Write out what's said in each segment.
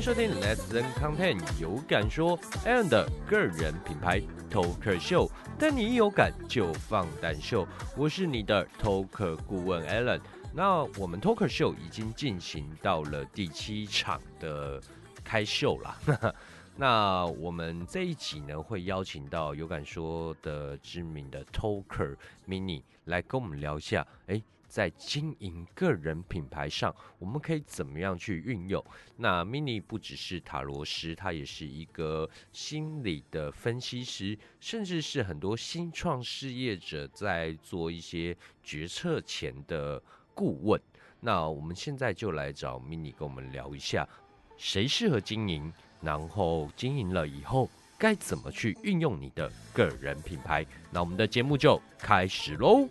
收听 Let's Learn Content，有感说 Alan 的个人品牌 Talker Show，但你一有感就放胆秀。我是你的 Talker 顾问 Alan。那我们 Talker Show 已经进行到了第七场的开秀了。那我们这一集呢，会邀请到有感说的知名的 Talker Mini 来跟我们聊一下，哎。在经营个人品牌上，我们可以怎么样去运用？那 Mini 不只是塔罗师，他也是一个心理的分析师，甚至是很多新创事业者在做一些决策前的顾问。那我们现在就来找 Mini 跟我们聊一下，谁适合经营，然后经营了以后该怎么去运用你的个人品牌。那我们的节目就开始喽。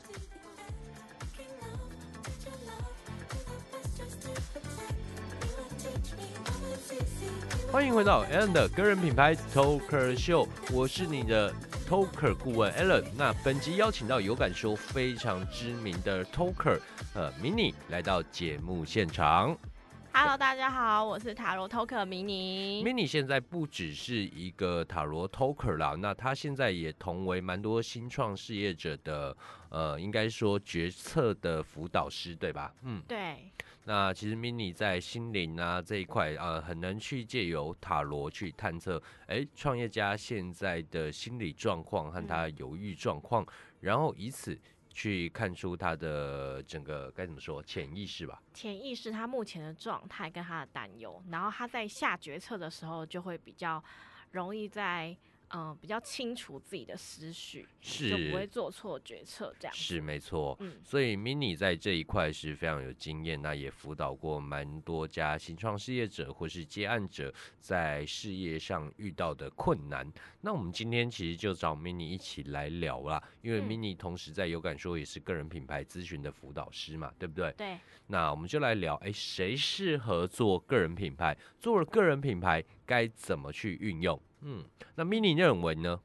欢迎回到 Alan 的个人品牌 Talker Show，我是你的 Talker 顾问 Alan。那本集邀请到有感说非常知名的 Talker，和，Mini 来到节目现场。Hello，大家好，我是塔罗 Talker Mini。Mini 现在不只是一个塔罗 Talker 啦，那他现在也同为蛮多新创事业者的，呃，应该说决策的辅导师，对吧？嗯，对。那其实 Mini 在心灵啊这一块啊，很能去借由塔罗去探测，哎，创业家现在的心理状况和他犹豫状况，然后以此去看出他的整个该怎么说潜意识吧？潜意识他目前的状态跟他的担忧，然后他在下决策的时候就会比较容易在。嗯，比较清楚自己的思绪，是就不会做错决策，这样是没错。嗯，所以 Mini 在这一块是非常有经验，那也辅导过蛮多家新创事业者或是接案者在事业上遇到的困难。那我们今天其实就找 Mini 一起来聊啦，因为 Mini 同时在有感说也是个人品牌咨询的辅导师嘛，对不对？对。那我们就来聊，哎，谁适合做个人品牌？做了个人品牌该怎么去运用？嗯，那 Mini 认为呢？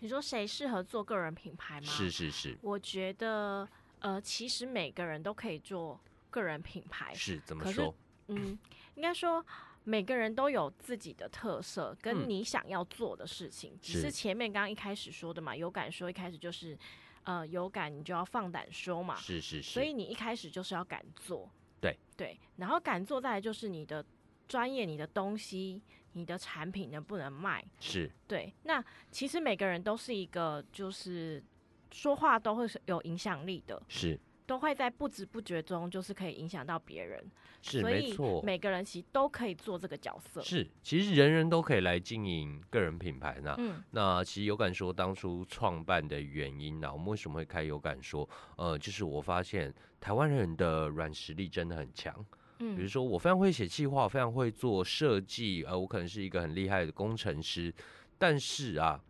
你说谁适合做个人品牌吗？是是是，我觉得呃，其实每个人都可以做个人品牌。是怎么说？嗯，应该说每个人都有自己的特色，跟你想要做的事情。只是前面刚刚一开始说的嘛，有感说一开始就是呃有感，你就要放胆说嘛。是是是，所以你一开始就是要敢做。对对，然后敢做，再来就是你的专业，你的东西。你的产品能不能卖？是对。那其实每个人都是一个，就是说话都会有影响力的，是都会在不知不觉中，就是可以影响到别人。是没错，每个人其实都可以做这个角色。是，其实人人都可以来经营个人品牌呢。嗯，那其实有感说当初创办的原因呢，我们为什么会开有感说？呃，就是我发现台湾人的软实力真的很强。比如说，我非常会写计划，非常会做设计，呃，我可能是一个很厉害的工程师，但是啊，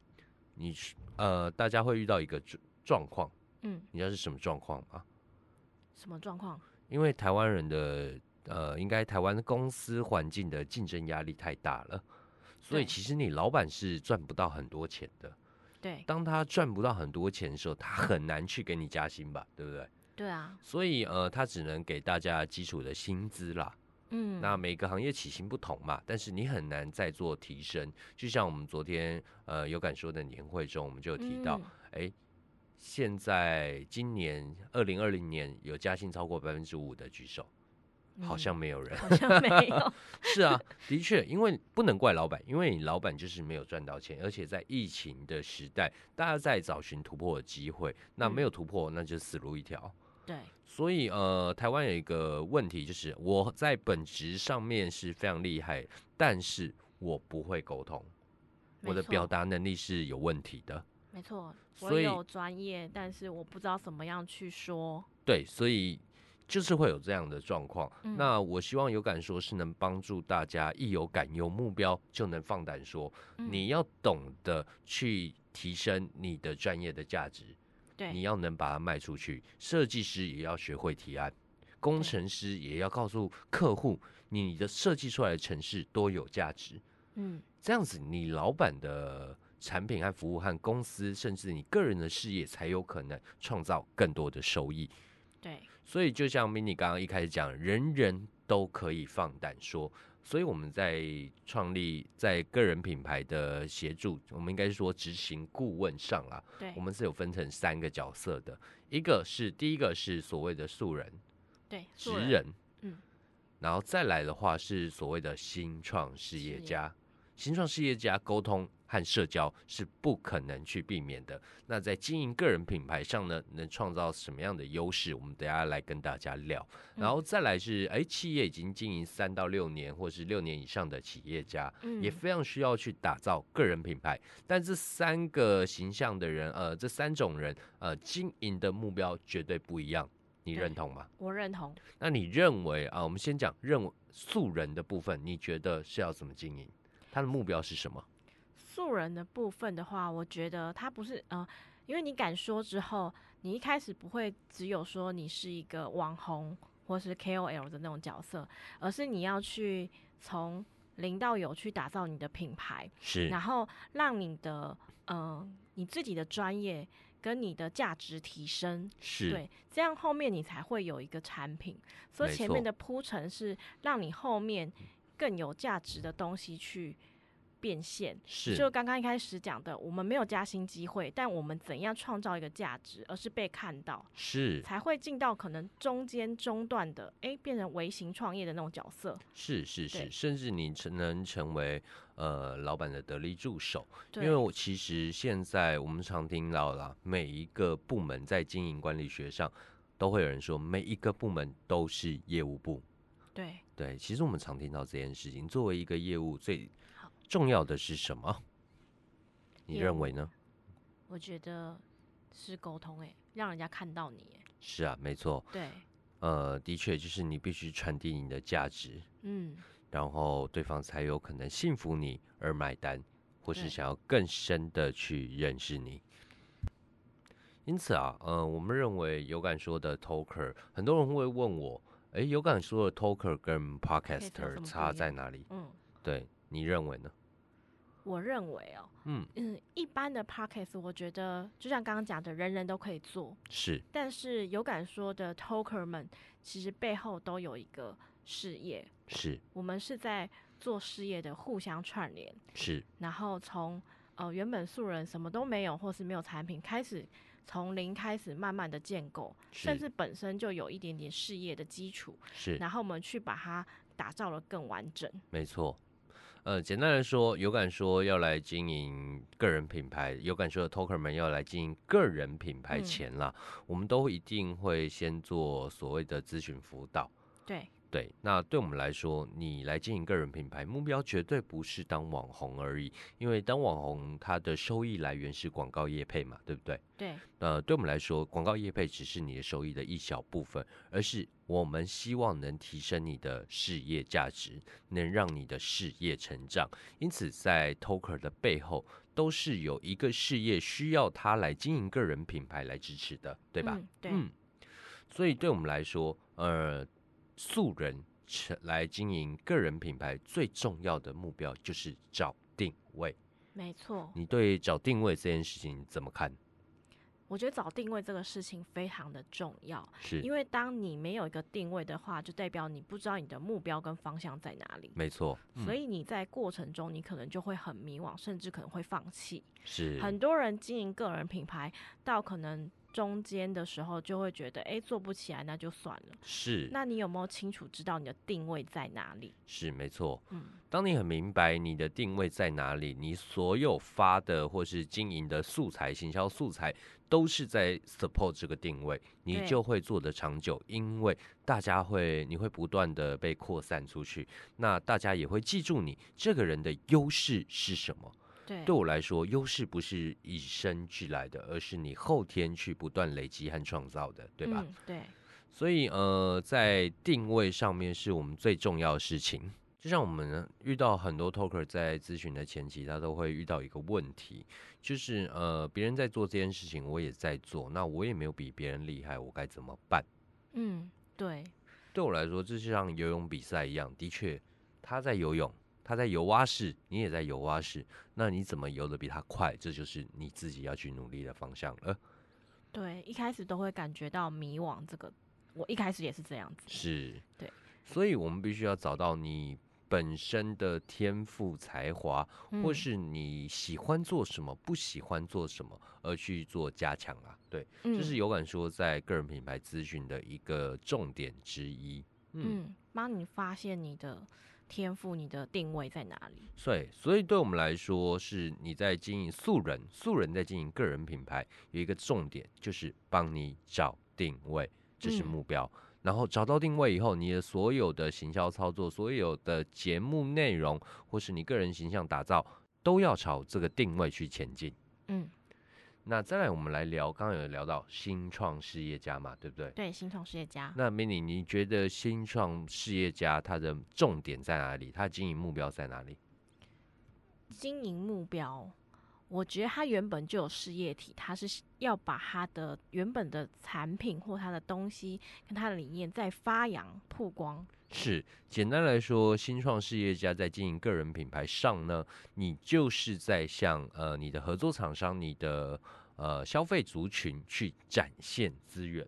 你呃，大家会遇到一个状状况，嗯，你知道是什么状况吗？什么状况？因为台湾人的呃，应该台湾公司环境的竞争压力太大了，所以其实你老板是赚不到很多钱的。对，当他赚不到很多钱的时候，他很难去给你加薪吧，对不对？对啊，所以呃，他只能给大家基础的薪资啦。嗯，那每个行业起薪不同嘛，但是你很难再做提升。就像我们昨天呃有感说的年会中，我们就提到，哎，现在今年二零二零年有加薪超过百分之五的举手，好像没有人，好像没有。是啊，的确，因为不能怪老板，因为你老板就是没有赚到钱，而且在疫情的时代，大家在找寻突破的机会，那没有突破，那就死路一条。对，所以呃，台湾有一个问题，就是我在本职上面是非常厉害，但是我不会沟通，我的表达能力是有问题的。没错，我有专业，但是我不知道怎么样去说。对，所以就是会有这样的状况。那我希望有感说是能帮助大家，一有感有目标就能放胆说。你要懂得去提升你的专业的价值。你要能把它卖出去，设计师也要学会提案，工程师也要告诉客户，你的设计出来的城市多有价值。嗯，这样子，你老板的产品和服务和公司，甚至你个人的事业，才有可能创造更多的收益。对，所以就像 mini 刚刚一开始讲，人人都可以放胆说，所以我们在创立在个人品牌的协助，我们应该是说执行顾问上啊，对我，们是有分成三个角色的，一个是第一个是所谓的素人、对，职人，嗯，然后再来的话是所谓的新创事业家。新创事业家沟通和社交是不可能去避免的。那在经营个人品牌上呢，能创造什么样的优势？我们等下来跟大家聊。然后再来是，哎，企业已经经营三到六年或是六年以上的企业家，嗯也非常需要去打造个人品牌。但这三个形象的人，呃，这三种人，呃，经营的目标绝对不一样。你对认同吗？我认同。那你认为啊，我们先讲认为素人的部分，你觉得是要怎么经营？他的目标是什么？素人的部分的话，我觉得他不是呃，因为你敢说之后，你一开始不会只有说你是一个网红或是 KOL 的那种角色，而是你要去从零到有去打造你的品牌，是然后让你的呃你自己的专业跟你的价值提升，是，对，这样后面你才会有一个产品。所以前面的铺陈是让你后面更有价值的东西去变现。是就刚刚一开始讲的，我们没有加薪机会，但我们怎样创造一个价值，而是被看到，是才会进到可能中间中段的，诶，变成微型创业的那种角色。是是是，甚至你成能成为呃老板的得力助手。因，为我其实现在我们常听到啦，每一个部门在经营管理学上，都会有人说每一个部门都是业务部。对，对，其实我们常听到这件事情。作为一个业务，最重要的是什么？你认为呢？我觉得是沟通，哎，让人家看到你，诶，是啊，没错。对，呃，的确，就是你必须传递你的价值，嗯，然后对方才有可能信服你而买单，或是想要更深的去认识你。因此啊，呃，我们认为有感说的 talker，很多人会问我，诶，有感说的 talker 跟 podcaster 差在哪里？嗯，对你认为呢？我认为哦，嗯，嗯，一般的 podcast 我觉得就像刚刚讲的，人人都可以做，是。但是有敢说的 talker 们，其实背后都有一个事业，是。我们是在做事业的互相串联，是，然后从呃原本素人什么都没有，或是没有产品，开始从零开始慢慢的建构，甚至本身就有一点点事业的基础，是，然后我们去把它打造的更完整。没错。呃，简单来说，有感说要来经营个人品牌，有感说的 talker 们要来经营个人品牌嗯前啦，我们都一定会先做所谓的咨询辅导。对，对，那对我们来说，你来经营个人品牌，目标绝对不是当网红而已，因为当网红，它的收益来源是广告业配嘛，对不对？对，呃，对我们来说，广告业配只是你的收益的一小部分，而是我们希望能提升你的事业价值，能让你的事业成长。因此，在 Toker 的背后，都是有一个事业需要他来经营个人品牌来支持的，对吧？嗯对，嗯，所以对我们来说，呃，素人成来经营个人品牌最重要的目标就是找定位。没错。你对找定位这件事情怎么看？我觉得找定位这个事情非常的重要，是因为当你没有一个定位的话，就代表你不知道你的目标跟方向在哪里，没错，所以以你在过程中你可能就会很迷惘，甚至可能会放弃。是很多人经营个人品牌到可能中间的时候，就会觉得，哎，做不起来那就算了。是那你有没有清楚知道你的定位在哪里？是没错。嗯，当你很明白你的定位在哪里，你所有发的或是经营的素材、行销素材都是在 support 这个定位，你就会做得长久，因为大家会你会不断的被扩散出去，那大家也会记住你这个人的优势是什么。对，对我来说，优势不是与生俱来的，而是你后天去不断累积和创造的，对吧？嗯、对，所以呃，在定位上面是我们最重要的事情。就像我们遇到很多 talker 在咨询的前期，他都会遇到一个问题，就是呃，别人在做这件事情，我也在做，那我也没有比别人厉害，我该怎么办？嗯，对，对我来说，这就像游泳比赛一样，的确，他在游泳，他在游蛙式，你也在游蛙式，那你怎么游的比他快？这就是你自己要去努力的方向了。对，一开始都会感觉到迷惘，这个我一开始也是这样子。是，对，所以我们必须要找到你本身的天赋才华，或嗯是你喜欢做什么，不喜欢做什么，而去做加强啊。对，这是嗯有感说在个人品牌咨询的一个重点之一。嗯，嗯，帮你发现你的天赋，你的定位在哪里？所以，所以对我们来说，是你在经营素人，素人在经营个人品牌，有一个重点就是帮你找定位，这是嗯目标。然后找到定位以后，你的所有的行销操作，所有的节目内容，或是你个人形象打造，都要朝这个定位去前进。嗯，那再来，我们来聊，刚刚有聊到新创事业家嘛，对不对？对，新创事业家。那 mini，你觉得新创事业家他的重点在哪里？他经营目标在哪里？经营目标，我觉得他原本就有事业体，他是要把他的原本的产品或他的东西跟他的理念再发扬曝光。是，简单来说，新创事业家在经营个人品牌上呢，你就是在向呃你的合作厂商、你的呃消费族群去展现资源，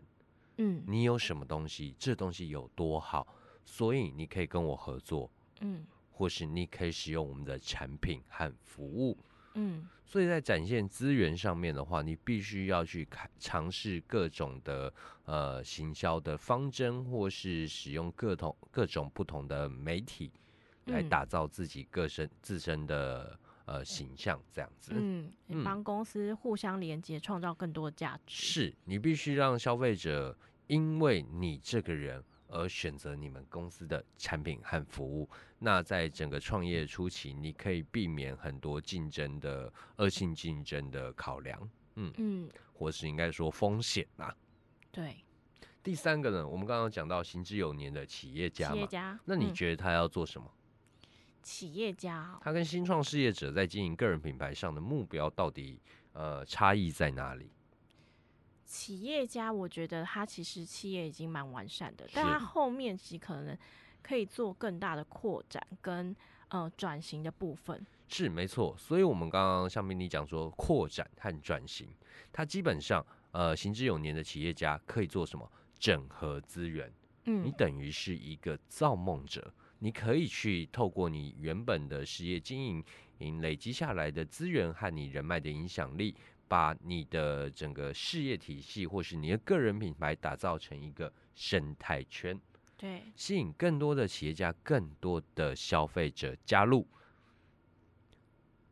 嗯你有什么东西，这东西有多好，所以你可以跟我合作，嗯或是你可以使用我们的产品和服务。嗯所以在展现资源上面的话，你必须要去开尝试各种的呃行销的方针，或是使用各种各种不同的媒体来嗯打造自己个身自身的呃形象，这样子。嗯，嗯帮公司互相连接，创造更多的价值。是你必须让消费者因为你这个人而选择你们公司的产品和服务。那在整个创业初期，你可以避免很多竞争的恶性竞争的考量，嗯嗯，或是应该说风险啊。对，第三个呢，我们刚刚讲到行之有年的企业家嘛，企业家。那你嗯觉得他要做什么？企业家哦他跟新创事业者在经营个人品牌上的目标到底呃差异在哪里？企业家，我觉得他其实企业已经蛮完善的，但他后面其实可能可以做更大的扩展跟呃转型的部分。是没错，所以我们刚刚像明你讲说扩展和转型，它基本上呃行之有年的企业家可以做什么？整合资源，嗯你嗯等于是一个造梦者，你可以去透过你原本的事业经营，营累积下来的资源和你人脉的影响力，把你的整个事业体系或是你的个人品牌打造成一个生态圈，对，吸引更多的企业家、更多的消费者加入。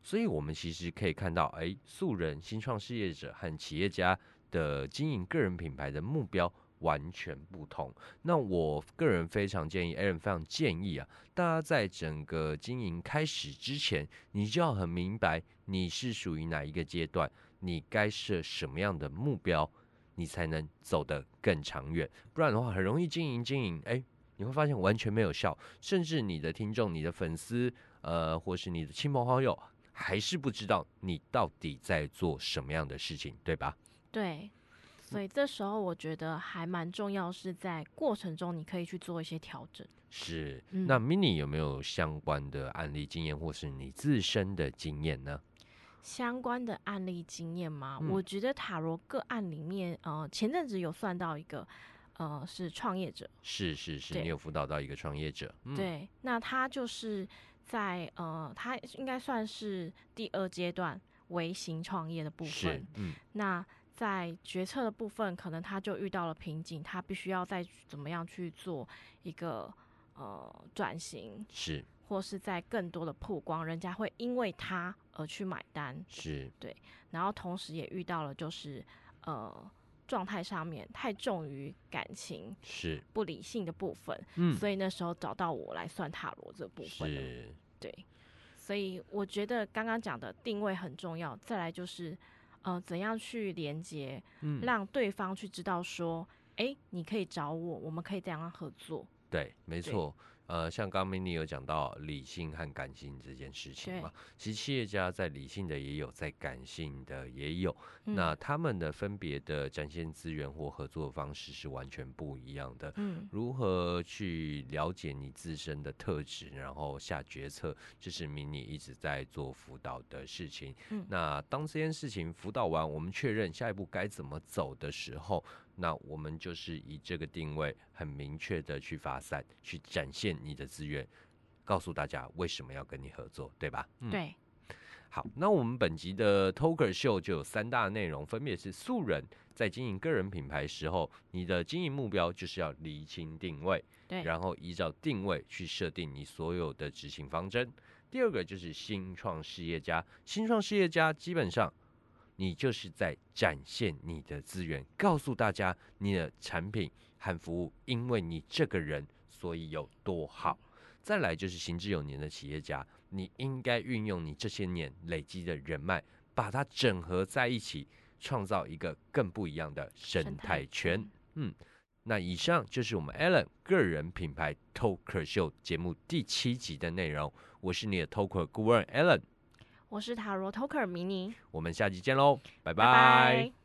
所以，我们其实可以看到，哎，素人、新创事业者和企业家的经营个人品牌的目标完全不同。那我个人非常建议，Aaron 非常建议啊，大家在整个经营开始之前，你就要很明白你是属于哪一个阶段，你该设什么样的目标，你才能走得更长远。不然的话，很容易经营经营，哎，你会发现完全没有效，甚至你的听众、你的粉丝，呃，或是你的亲朋好友，还是不知道你到底在做什么样的事情，对吧？对，所以这时候我觉得还蛮重要，是在过程中你可以去做一些调整。是。嗯那 Mini 有没有相关的案例经验，或是你自身的经验呢？相关的案例经验吗？嗯我觉得塔罗个案里面，呃，前阵子有算到一个，呃，是创业者，是是是，对你有辅导到一个创业者，嗯，对，那他就是在呃，他应该算是第二阶段微型创业的部是分。，嗯，那在决策的部分，可能他就遇到了瓶颈，他必须要再怎么样去做一个呃转型，是。或是在更多的曝光，人家会因为他而去买单。是。对，然后同时也遇到了就是呃状态上面太重于感情、是，不理性的部分，嗯，所以那时候找到我来算塔罗这部分了。是，对，所以我觉得刚刚讲的定位很重要，再来就是呃怎样去连接，嗯，让对方去知道说，哎，你可以找我，我们可以怎样合作。对，没错。呃，像刚刚 Mini 有讲到理性和感性这件事情嘛，其实企业家在理性的也有，在感性的也有。嗯、那他们的分别的展现资源或合作方式是完全不一样的。嗯如何去了解你自身的特质，然后下决策，这是迷你一直在做辅导的事情。嗯那当这件事情辅导完，我们确认下一步该怎么走的时候，那我们就是以这个定位很明确的去发散，去展现你的资源。告诉大家为什么要跟你合作，对吧？嗯，对。好，那我们本集的 Talker 秀就有三大内容，分别是素人在经营个人品牌时候，你的经营目标就是要厘清定位，对，然后依照定位去设定你所有的执行方针。第二个就是新创事业家，新创事业家基本上你就是在展现你的资源，告诉大家你的产品和服务，因为你这个人所以有多好。再来就是行之有年的企业家。你应该运用你这些年累积的人脉，把它整合在一起，创造一个更不一样的生态圈。嗯，那以上就是我们 Allen 个人品牌 Talker 秀节目第七集的内容。我是你的 Talker 顾问 Allen，我是塔罗 Talker 迷你，我们下集见喽，拜拜。